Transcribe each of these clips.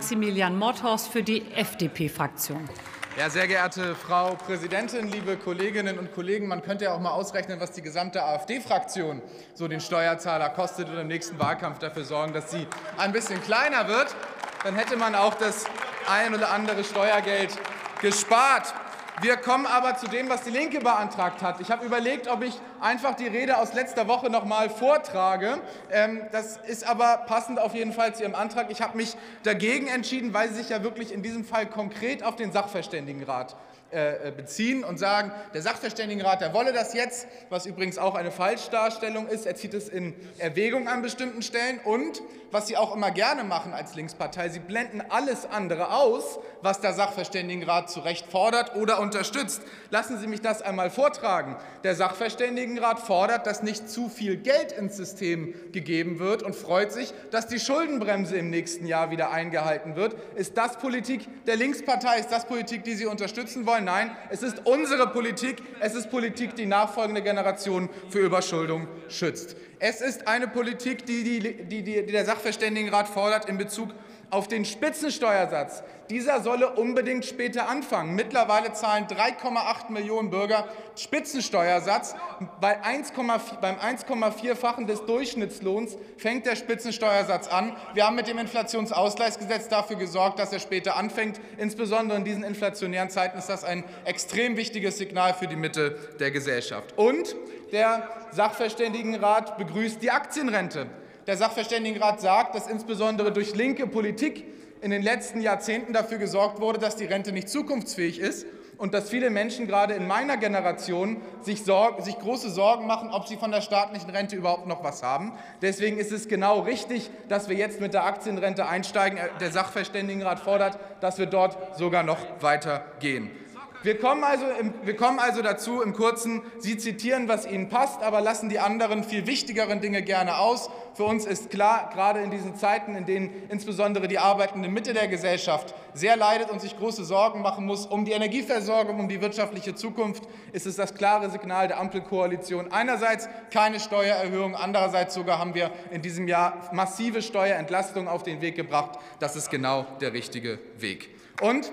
Maximilian Motthorst für die FDP-Fraktion. Ja, sehr geehrte Frau Präsidentin, liebe Kolleginnen und Kollegen, man könnte ja auch mal ausrechnen, was die gesamte AfD-Fraktion so den Steuerzahler kostet und im nächsten Wahlkampf dafür sorgen, dass sie ein bisschen kleiner wird. Dann hätte man auch das ein oder andere Steuergeld gespart. Wir kommen aber zu dem, was die Linke beantragt hat. Ich habe überlegt, ob ich einfach die Rede aus letzter Woche noch mal vortrage. Ähm, das ist aber passend auf jeden Fall zu Ihrem Antrag. Ich habe mich dagegen entschieden, weil Sie sich ja wirklich in diesem Fall konkret auf den Sachverständigenrat äh, äh, beziehen und sagen, der Sachverständigenrat, der wolle das jetzt, was übrigens auch eine Falschdarstellung ist. Er zieht es in Erwägung an bestimmten Stellen. Und was Sie auch immer gerne machen als Linkspartei, Sie blenden alles andere aus, was der Sachverständigenrat zu Recht fordert oder unterstützt. Lassen Sie mich das einmal vortragen. Der Sachverständigenrat fordert, dass nicht zu viel Geld ins System gegeben wird und freut sich, dass die Schuldenbremse im nächsten Jahr wieder eingehalten wird. Ist das Politik der Linkspartei? Ist das Politik, die Sie unterstützen wollen? Nein, es ist unsere Politik. Es ist Politik, die nachfolgende Generationen für Überschuldung schützt. Es ist eine Politik, die, die, die, die der Sachverständigenrat fordert in Bezug auf den Spitzensteuersatz. Dieser solle unbedingt später anfangen. Mittlerweile zahlen 3,8 Millionen Bürger Spitzensteuersatz. Bei 1, beim 1,4-fachen des Durchschnittslohns fängt der Spitzensteuersatz an. Wir haben mit dem Inflationsausgleichsgesetz dafür gesorgt, dass er später anfängt. Insbesondere in diesen inflationären Zeiten ist das ein extrem wichtiges Signal für die Mitte der Gesellschaft. Und der Sachverständigenrat begrüßt die Aktienrente. Der Sachverständigenrat sagt, dass insbesondere durch linke Politik in den letzten Jahrzehnten dafür gesorgt wurde, dass die Rente nicht zukunftsfähig ist und dass viele Menschen gerade in meiner Generation sich, Sorgen, sich, große Sorgen machen, ob sie von der staatlichen Rente überhaupt noch was haben. Deswegen ist es genau richtig, dass wir jetzt mit der Aktienrente einsteigen. Der Sachverständigenrat fordert, dass wir dort sogar noch weiter gehen. Wir kommen, also wir kommen also dazu im Kurzen, Sie zitieren, was Ihnen passt, aber lassen die anderen viel wichtigeren Dinge gerne aus. Für uns ist klar, gerade in diesen Zeiten, in denen insbesondere die arbeitende Mitte der Gesellschaft sehr leidet und sich große Sorgen machen muss um die Energieversorgung, um die wirtschaftliche Zukunft, ist es das klare Signal der Ampelkoalition. Einerseits keine Steuererhöhung, andererseits sogar haben wir in diesem Jahr massive Steuerentlastungen auf den Weg gebracht. Das ist genau der richtige Weg. Und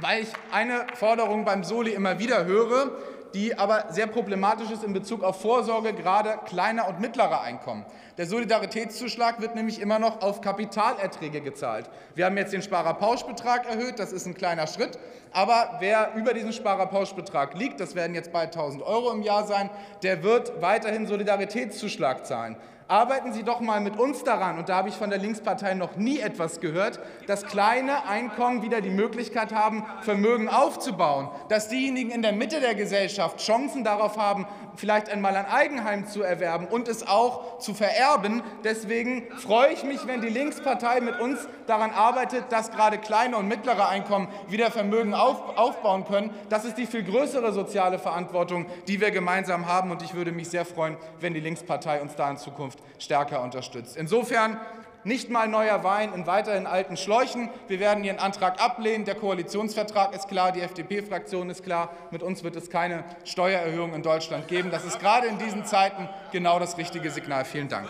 weil ich eine Forderung beim Soli immer wieder höre, die aber sehr problematisch ist in Bezug auf Vorsorge gerade kleiner und mittlerer Einkommen. Der Solidaritätszuschlag wird nämlich immer noch auf Kapitalerträge gezahlt. Wir haben jetzt den Sparerpauschbetrag erhöht, das ist ein kleiner Schritt, aber wer über diesen Sparerpauschbetrag liegt, das werden jetzt bald 1.000 Euro im Jahr sein, der wird weiterhin Solidaritätszuschlag zahlen. Arbeiten Sie doch mal mit uns daran, und da habe ich von der Linkspartei noch nie etwas gehört, dass kleine Einkommen wieder die Möglichkeit haben, Vermögen aufzubauen, dass diejenigen in der Mitte der Gesellschaft Chancen darauf haben, vielleicht einmal ein Eigenheim zu erwerben und es auch zu vererben. Deswegen freue ich mich, wenn die Linkspartei mit uns daran arbeitet, dass gerade kleine und mittlere Einkommen wieder Vermögen auf, aufbauen können. Das ist die viel größere soziale Verantwortung, die wir gemeinsam haben. Und ich würde mich sehr freuen, wenn die Linkspartei uns da in Zukunft stärker unterstützt. Insofern nicht mal neuer Wein in weiterhin alten Schläuchen. Wir werden Ihren Antrag ablehnen. Der Koalitionsvertrag ist klar, die FDP-Fraktion ist klar. Mit uns wird es keine Steuererhöhung in Deutschland geben. Das ist gerade in diesen Zeiten genau das richtige Signal. Vielen Dank.